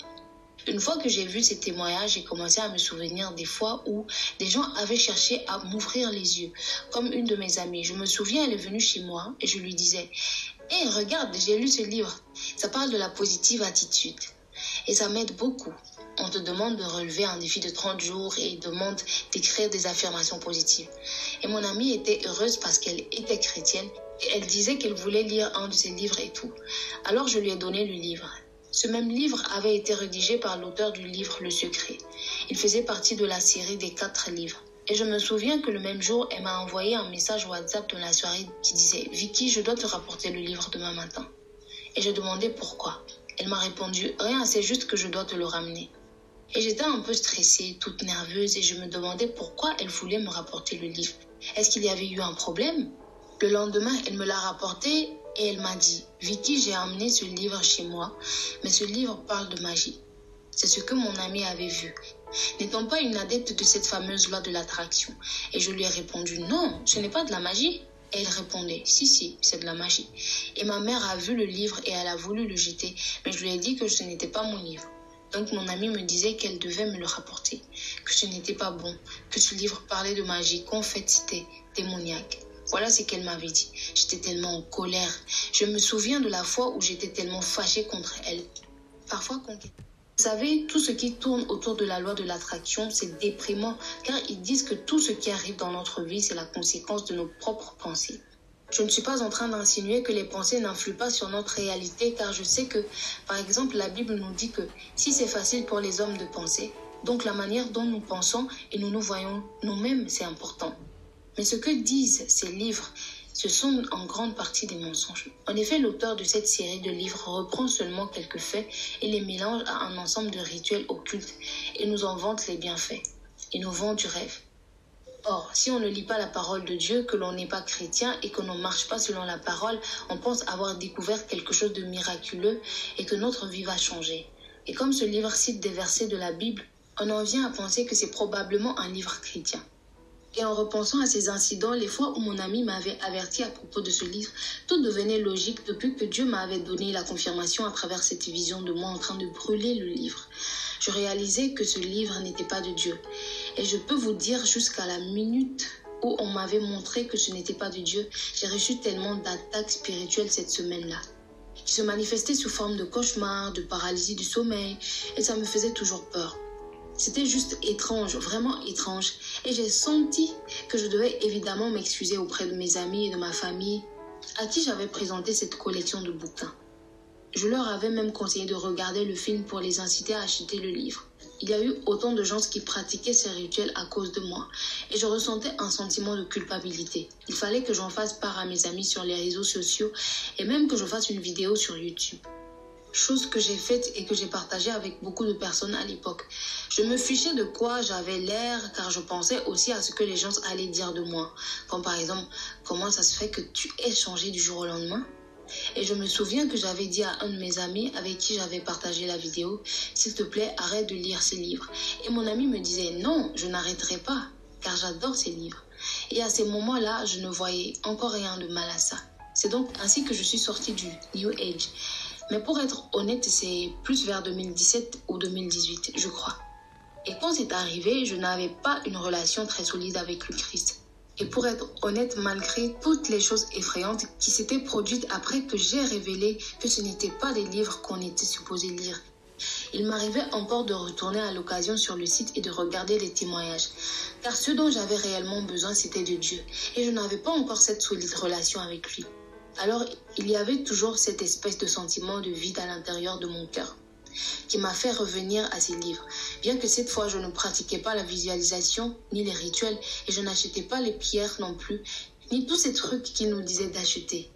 Une fois que j'ai vu ces témoignages, j'ai commencé à me souvenir des fois où des gens avaient cherché à m'ouvrir les yeux, comme une de mes amies. Je me souviens, elle est venue chez moi et je lui disais Hé, regarde, j'ai lu ce livre. Ça parle de la positive attitude. Et ça m'aide beaucoup. On te demande de relever un défi de 30 jours et demande d'écrire des affirmations positives. Et mon amie était heureuse parce qu'elle était chrétienne et elle disait qu'elle voulait lire un de ses livres et tout. Alors je lui ai donné le livre. Ce même livre avait été rédigé par l'auteur du livre Le Secret. Il faisait partie de la série des quatre livres. Et je me souviens que le même jour, elle m'a envoyé un message WhatsApp dans la soirée qui disait Vicky, je dois te rapporter le livre demain matin. Et je demandais pourquoi. Elle m'a répondu Rien, c'est juste que je dois te le ramener. Et j'étais un peu stressée, toute nerveuse, et je me demandais pourquoi elle voulait me rapporter le livre. Est-ce qu'il y avait eu un problème? Le lendemain, elle me l'a rapporté et elle m'a dit, Vicky, j'ai amené ce livre chez moi, mais ce livre parle de magie. C'est ce que mon ami avait vu. N'étant pas une adepte de cette fameuse loi de l'attraction. Et je lui ai répondu, non, ce n'est pas de la magie. Et elle répondait, si, si, c'est de la magie. Et ma mère a vu le livre et elle a voulu le jeter, mais je lui ai dit que ce n'était pas mon livre. Donc mon ami me disait qu'elle devait me le rapporter, que ce n'était pas bon, que ce livre parlait de magie, qu'en fait c'était démoniaque. Voilà ce qu'elle m'avait dit. J'étais tellement en colère. Je me souviens de la fois où j'étais tellement fâchée contre elle. parfois conquête. Vous savez, tout ce qui tourne autour de la loi de l'attraction, c'est déprimant car ils disent que tout ce qui arrive dans notre vie, c'est la conséquence de nos propres pensées. Je ne suis pas en train d'insinuer que les pensées n'influent pas sur notre réalité car je sais que, par exemple, la Bible nous dit que si c'est facile pour les hommes de penser, donc la manière dont nous pensons et nous nous voyons nous-mêmes, c'est important. Mais ce que disent ces livres, ce sont en grande partie des mensonges. En effet, l'auteur de cette série de livres reprend seulement quelques faits et les mélange à un ensemble de rituels occultes et nous en vante les bienfaits. et nous vend du rêve. Or, si on ne lit pas la parole de Dieu, que l'on n'est pas chrétien et que l'on ne marche pas selon la parole, on pense avoir découvert quelque chose de miraculeux et que notre vie va changer. Et comme ce livre cite des versets de la Bible, on en vient à penser que c'est probablement un livre chrétien. Et en repensant à ces incidents, les fois où mon ami m'avait averti à propos de ce livre, tout devenait logique depuis que Dieu m'avait donné la confirmation à travers cette vision de moi en train de brûler le livre. Je réalisais que ce livre n'était pas de Dieu. Et je peux vous dire jusqu'à la minute où on m'avait montré que ce n'était pas de Dieu, j'ai reçu tellement d'attaques spirituelles cette semaine-là qui se manifestaient sous forme de cauchemars, de paralysie du sommeil, et ça me faisait toujours peur. C'était juste étrange, vraiment étrange. Et j'ai senti que je devais évidemment m'excuser auprès de mes amis et de ma famille à qui j'avais présenté cette collection de bouquins. Je leur avais même conseillé de regarder le film pour les inciter à acheter le livre. Il y a eu autant de gens qui pratiquaient ces rituels à cause de moi et je ressentais un sentiment de culpabilité. Il fallait que j'en fasse part à mes amis sur les réseaux sociaux et même que je fasse une vidéo sur YouTube chose que j'ai faite et que j'ai partagée avec beaucoup de personnes à l'époque. Je me fichais de quoi j'avais l'air car je pensais aussi à ce que les gens allaient dire de moi. Comme par exemple, comment ça se fait que tu aies changé du jour au lendemain? Et je me souviens que j'avais dit à un de mes amis avec qui j'avais partagé la vidéo, s'il te plaît, arrête de lire ces livres. Et mon ami me disait, non, je n'arrêterai pas, car j'adore ces livres. Et à ces moments-là, je ne voyais encore rien de mal à ça. C'est donc ainsi que je suis sortie du New Age. Mais pour être honnête, c'est plus vers 2017 ou 2018, je crois. Et quand c'est arrivé, je n'avais pas une relation très solide avec le Christ. Et pour être honnête, malgré toutes les choses effrayantes qui s'étaient produites après que j'ai révélé que ce n'étaient pas des livres qu'on était supposé lire, il m'arrivait encore de retourner à l'occasion sur le site et de regarder les témoignages. Car ce dont j'avais réellement besoin, c'était de Dieu. Et je n'avais pas encore cette solide relation avec lui. Alors il y avait toujours cette espèce de sentiment de vide à l'intérieur de mon cœur qui m'a fait revenir à ces livres. Bien que cette fois je ne pratiquais pas la visualisation ni les rituels et je n'achetais pas les pierres non plus, ni tous ces trucs qu'il nous disaient d'acheter.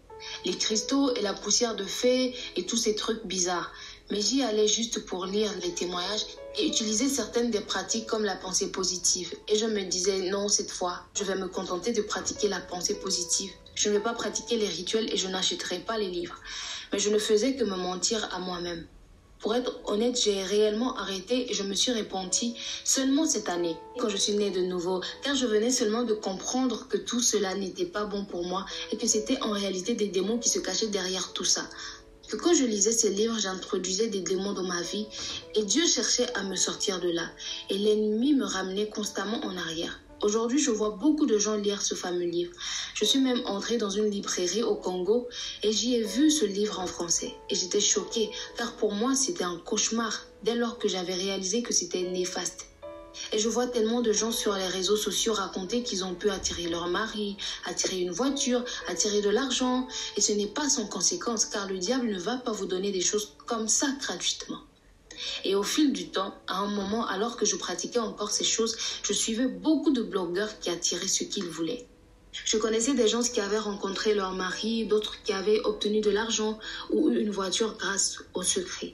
Les cristaux et la poussière de fées et tous ces trucs bizarres. Mais j'y allais juste pour lire les témoignages et utiliser certaines des pratiques comme la pensée positive. Et je me disais non, cette fois, je vais me contenter de pratiquer la pensée positive. Je ne vais pas pratiquer les rituels et je n'achèterai pas les livres. Mais je ne faisais que me mentir à moi-même. Pour être honnête, j'ai réellement arrêté et je me suis repentie seulement cette année, quand je suis née de nouveau, car je venais seulement de comprendre que tout cela n'était pas bon pour moi et que c'était en réalité des démons qui se cachaient derrière tout ça. Que quand je lisais ces livres, j'introduisais des démons dans ma vie et Dieu cherchait à me sortir de là. Et l'ennemi me ramenait constamment en arrière. Aujourd'hui, je vois beaucoup de gens lire ce fameux livre. Je suis même entrée dans une librairie au Congo et j'y ai vu ce livre en français. Et j'étais choquée, car pour moi, c'était un cauchemar dès lors que j'avais réalisé que c'était néfaste. Et je vois tellement de gens sur les réseaux sociaux raconter qu'ils ont pu attirer leur mari, attirer une voiture, attirer de l'argent. Et ce n'est pas sans conséquence, car le diable ne va pas vous donner des choses comme ça gratuitement. Et au fil du temps, à un moment, alors que je pratiquais encore ces choses, je suivais beaucoup de blogueurs qui attiraient ce qu'ils voulaient. Je connaissais des gens qui avaient rencontré leur mari, d'autres qui avaient obtenu de l'argent ou une voiture grâce au secret.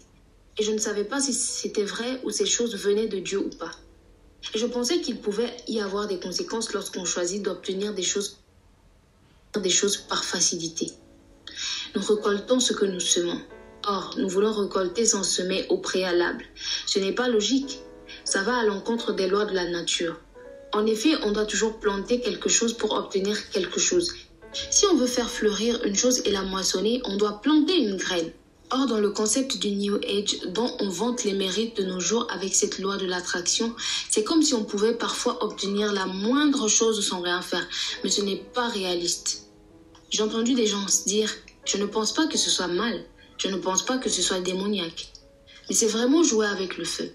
Et je ne savais pas si c'était vrai ou ces choses venaient de Dieu ou pas. Et je pensais qu'il pouvait y avoir des conséquences lorsqu'on choisit d'obtenir des choses, des choses par facilité. Nous récoltons ce que nous semons. Or, nous voulons récolter sans semer au préalable. Ce n'est pas logique. Ça va à l'encontre des lois de la nature. En effet, on doit toujours planter quelque chose pour obtenir quelque chose. Si on veut faire fleurir une chose et la moissonner, on doit planter une graine. Or, dans le concept du New Age, dont on vante les mérites de nos jours avec cette loi de l'attraction, c'est comme si on pouvait parfois obtenir la moindre chose sans rien faire, mais ce n'est pas réaliste. J'ai entendu des gens se dire, je ne pense pas que ce soit mal, je ne pense pas que ce soit démoniaque. mais c'est vraiment jouer avec le feu.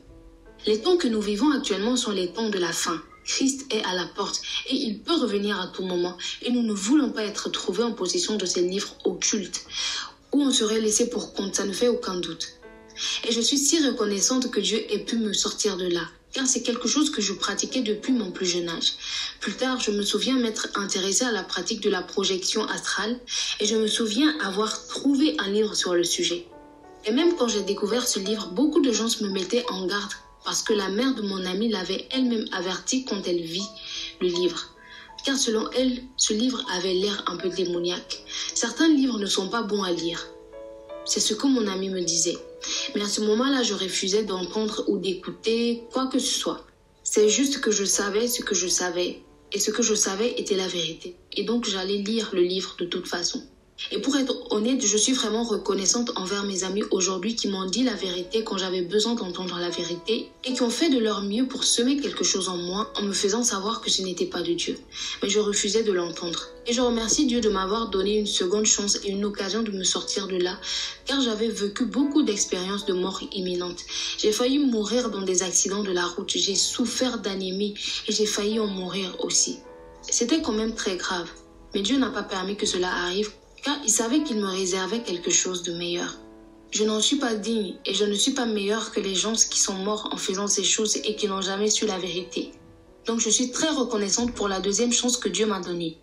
Les temps que nous vivons actuellement sont les temps de la fin. Christ est à la porte et il peut revenir à tout moment et nous ne voulons pas être trouvés en possession de ces livres occultes où on serait laissé pour compte, ça ne fait aucun doute. Et je suis si reconnaissante que Dieu ait pu me sortir de là, car c'est quelque chose que je pratiquais depuis mon plus jeune âge. Plus tard, je me souviens m'être intéressée à la pratique de la projection astrale et je me souviens avoir trouvé un livre sur le sujet. Et même quand j'ai découvert ce livre, beaucoup de gens me mettaient en garde parce que la mère de mon ami l'avait elle-même averti quand elle vit le livre. Car selon elle, ce livre avait l'air un peu démoniaque. Certains livres ne sont pas bons à lire. C'est ce que mon ami me disait. Mais à ce moment-là, je refusais d'entendre ou d'écouter quoi que ce soit. C'est juste que je savais ce que je savais. Et ce que je savais était la vérité. Et donc j'allais lire le livre de toute façon. Et pour être honnête, je suis vraiment reconnaissante envers mes amis aujourd'hui qui m'ont dit la vérité quand j'avais besoin d'entendre la vérité et qui ont fait de leur mieux pour semer quelque chose en moi en me faisant savoir que ce n'était pas de Dieu. Mais je refusais de l'entendre. Et je remercie Dieu de m'avoir donné une seconde chance et une occasion de me sortir de là car j'avais vécu beaucoup d'expériences de mort imminente. J'ai failli mourir dans des accidents de la route, j'ai souffert d'anémie et j'ai failli en mourir aussi. C'était quand même très grave. Mais Dieu n'a pas permis que cela arrive car il savait qu'il me réservait quelque chose de meilleur. Je n'en suis pas digne et je ne suis pas meilleur que les gens qui sont morts en faisant ces choses et qui n'ont jamais su la vérité. Donc je suis très reconnaissante pour la deuxième chance que Dieu m'a donnée.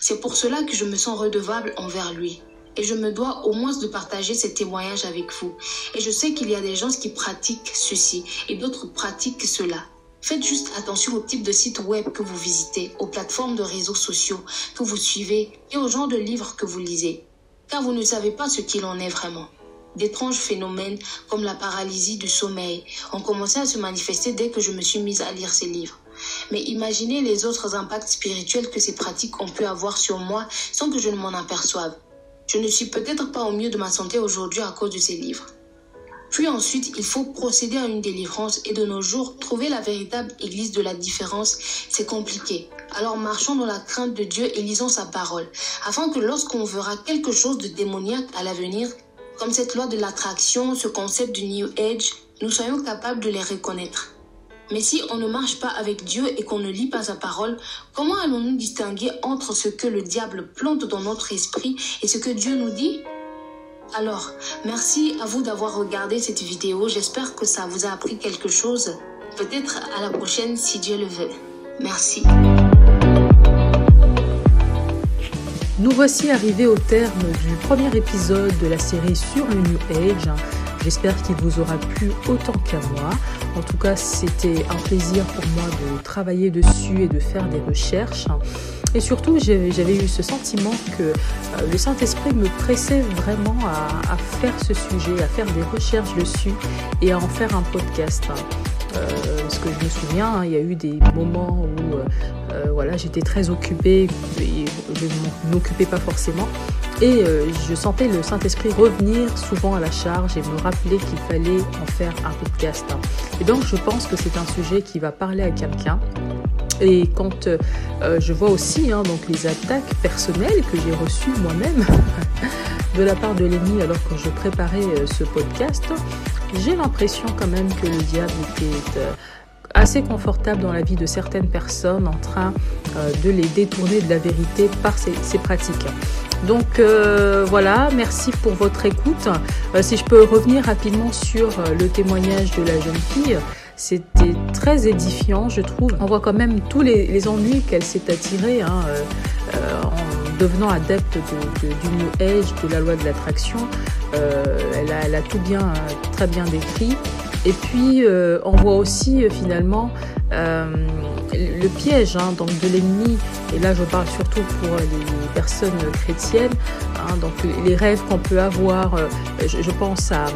C'est pour cela que je me sens redevable envers lui. Et je me dois au moins de partager ces témoignages avec vous. Et je sais qu'il y a des gens qui pratiquent ceci et d'autres pratiquent cela. Faites juste attention au type de site web que vous visitez, aux plateformes de réseaux sociaux que vous suivez et au genre de livres que vous lisez. Car vous ne savez pas ce qu'il en est vraiment. D'étranges phénomènes comme la paralysie du sommeil ont commencé à se manifester dès que je me suis mise à lire ces livres. Mais imaginez les autres impacts spirituels que ces pratiques ont pu avoir sur moi sans que je ne m'en aperçoive. Je ne suis peut-être pas au mieux de ma santé aujourd'hui à cause de ces livres. Puis ensuite, il faut procéder à une délivrance et de nos jours, trouver la véritable église de la différence, c'est compliqué. Alors marchons dans la crainte de Dieu et lisons sa parole, afin que lorsqu'on verra quelque chose de démoniaque à l'avenir, comme cette loi de l'attraction, ce concept du New Age, nous soyons capables de les reconnaître. Mais si on ne marche pas avec Dieu et qu'on ne lit pas sa parole, comment allons-nous distinguer entre ce que le diable plante dans notre esprit et ce que Dieu nous dit? Alors, merci à vous d'avoir regardé cette vidéo. J'espère que ça vous a appris quelque chose. Peut-être à la prochaine si Dieu le veut. Merci. Nous voici arrivés au terme du premier épisode de la série sur le New Age. J'espère qu'il vous aura plu autant qu'à moi. En tout cas, c'était un plaisir pour moi de travailler dessus et de faire des recherches. Et surtout, j'avais eu ce sentiment que euh, le Saint-Esprit me pressait vraiment à, faire ce sujet, à faire des recherches dessus et à en faire un podcast. Euh, parce que je me souviens, hein, il y a eu des moments où euh, voilà, j'étais très occupée et je ne m'occupais pas forcément. Et je sentais le Saint-Esprit revenir souvent à la charge et me rappeler qu'il fallait en faire un podcast. Et donc je pense que c'est un sujet qui va parler à quelqu'un et quand euh, je vois aussi hein, donc les attaques personnelles que j'ai reçues moi-même de la part de l'ennemi alors que je préparais euh, ce podcast, j'ai l'impression quand même que le diable était euh, assez confortable dans la vie de certaines personnes en train de les détourner de la vérité par ces, pratiques. Donc voilà, merci pour votre écoute. si je peux revenir rapidement sur le témoignage de la jeune fille, c'était très édifiant, je trouve. On voit quand même tous les, ennuis qu'elle s'est attirée hein, euh, euh, en devenant adepte de, du New Age, de la loi de l'attraction. Euh, elle, a, tout bien, très bien décrit. Et puis, on voit aussi finalement le piège hein, donc de l'ennemi. Et là, je parle surtout pour les personnes chrétiennes. Hein, donc, les rêves qu'on peut avoir. je pense à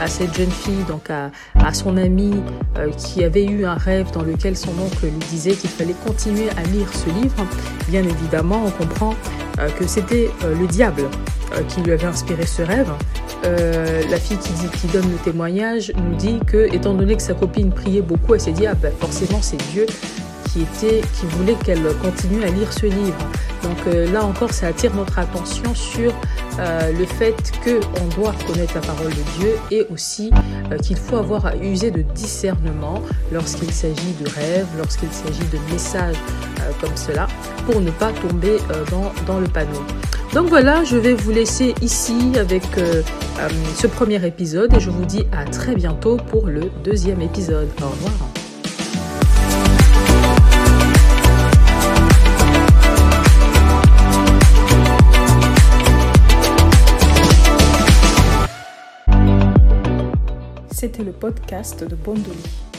à cette jeune fille, donc à, son amie euh, qui avait eu un rêve dans lequel son oncle lui disait qu'il fallait continuer à lire ce livre, bien évidemment, on comprend euh, que c'était euh, le diable qui lui avait inspiré ce rêve. la fille qui, donne le témoignage nous dit que, étant donné que sa copine priait beaucoup, elle s'est dit ah ben forcément c'est Dieu qui était, qui voulait qu'elle continue à lire ce livre. Donc euh, là encore, ça attire notre attention sur euh, le fait qu'on doit connaître la parole de Dieu et aussi euh, qu'il faut avoir à user de discernement lorsqu'il s'agit de rêves, lorsqu'il s'agit de messages comme cela, pour ne pas tomber dans, dans, le panneau. Donc voilà, je vais vous laisser ici avec ce premier épisode et je vous dis à très bientôt pour le deuxième épisode. Au revoir. C'était le podcast de Bondoli.